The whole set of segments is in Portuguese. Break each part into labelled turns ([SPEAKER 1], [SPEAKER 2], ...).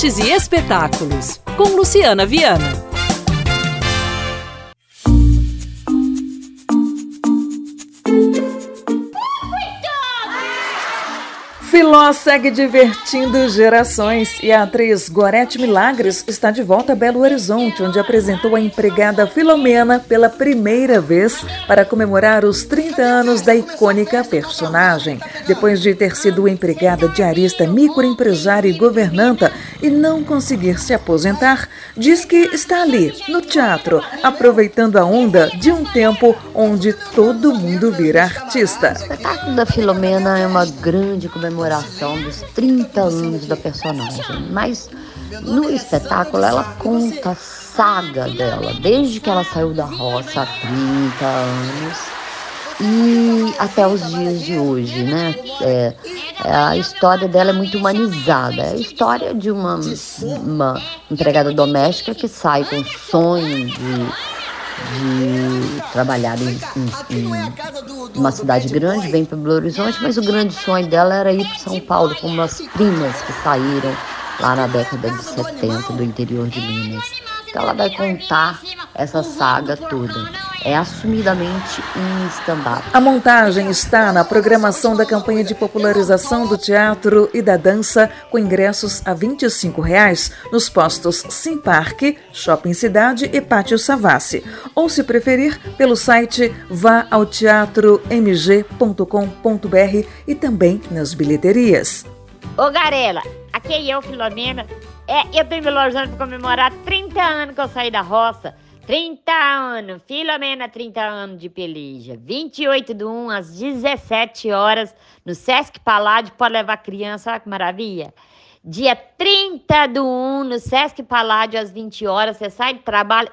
[SPEAKER 1] artes e espetáculos, com Luciana Viana.
[SPEAKER 2] Filó segue divertindo gerações e a atriz Gorete Milagres está de volta a Belo Horizonte, onde apresentou a empregada Filomena pela primeira vez para comemorar os 30 anos da icônica personagem. Depois de ter sido empregada diarista, microempresária e governanta e não conseguir se aposentar, diz que está ali, no teatro, aproveitando a onda de um tempo onde todo mundo vira artista.
[SPEAKER 3] O espetáculo da Filomena é uma grande comemoração dos 30 anos da personagem. Mas no espetáculo ela conta a saga dela, desde que ela saiu da roça há 30 anos e até os dias de hoje, né? É, a história dela é muito humanizada. É a história de uma, uma empregada doméstica que sai com sonho de de trabalhar em, em, em uma cidade grande, vem para Belo Horizonte, mas o grande sonho dela era ir para São Paulo com umas primas que saíram lá na década de 70 do interior de Minas. Então ela vai contar essa saga toda. É assumidamente um stand-up.
[SPEAKER 2] A montagem está na programação da campanha de popularização do teatro e da dança, com ingressos a 25 reais nos postos Sim Parque, Shopping Cidade e Pátio Savassi. Ou, se preferir, pelo site vá ao teatromg.com.br e também nas bilheterias.
[SPEAKER 4] Ô Garela, aqui é eu, Filomena. É, eu tô em Belo Horizonte para comemorar 30 anos que eu saí da roça. 30 anos, Filomena, 30 anos de peleja. 28 do 1 às 17 horas no Sesc Paládio. Pode levar criança, olha que maravilha. Dia 30 do 1 no Sesc Paládio às 20 horas. Você sai de trabalho,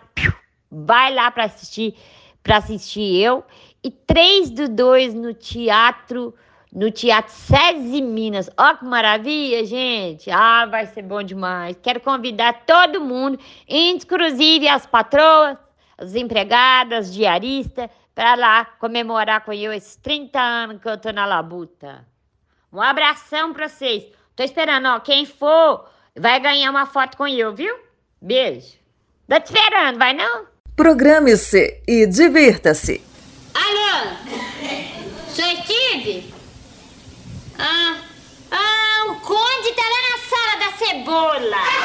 [SPEAKER 4] vai lá para assistir, para assistir eu. E 3 do 2 no Teatro no Teatro SESI Minas. Ó que maravilha, gente! Ah, vai ser bom demais. Quero convidar todo mundo, inclusive as patroas, as empregadas, diaristas, para lá comemorar com eu esses 30 anos que eu tô na labuta. Um abração para vocês. Tô esperando, ó, quem for vai ganhar uma foto com eu, viu? Beijo. Tô te esperando, vai não?
[SPEAKER 2] Programe-se e divirta-se.
[SPEAKER 4] Alô? Sou Steve? Ah, ah, o Conde tá lá na sala da cebola.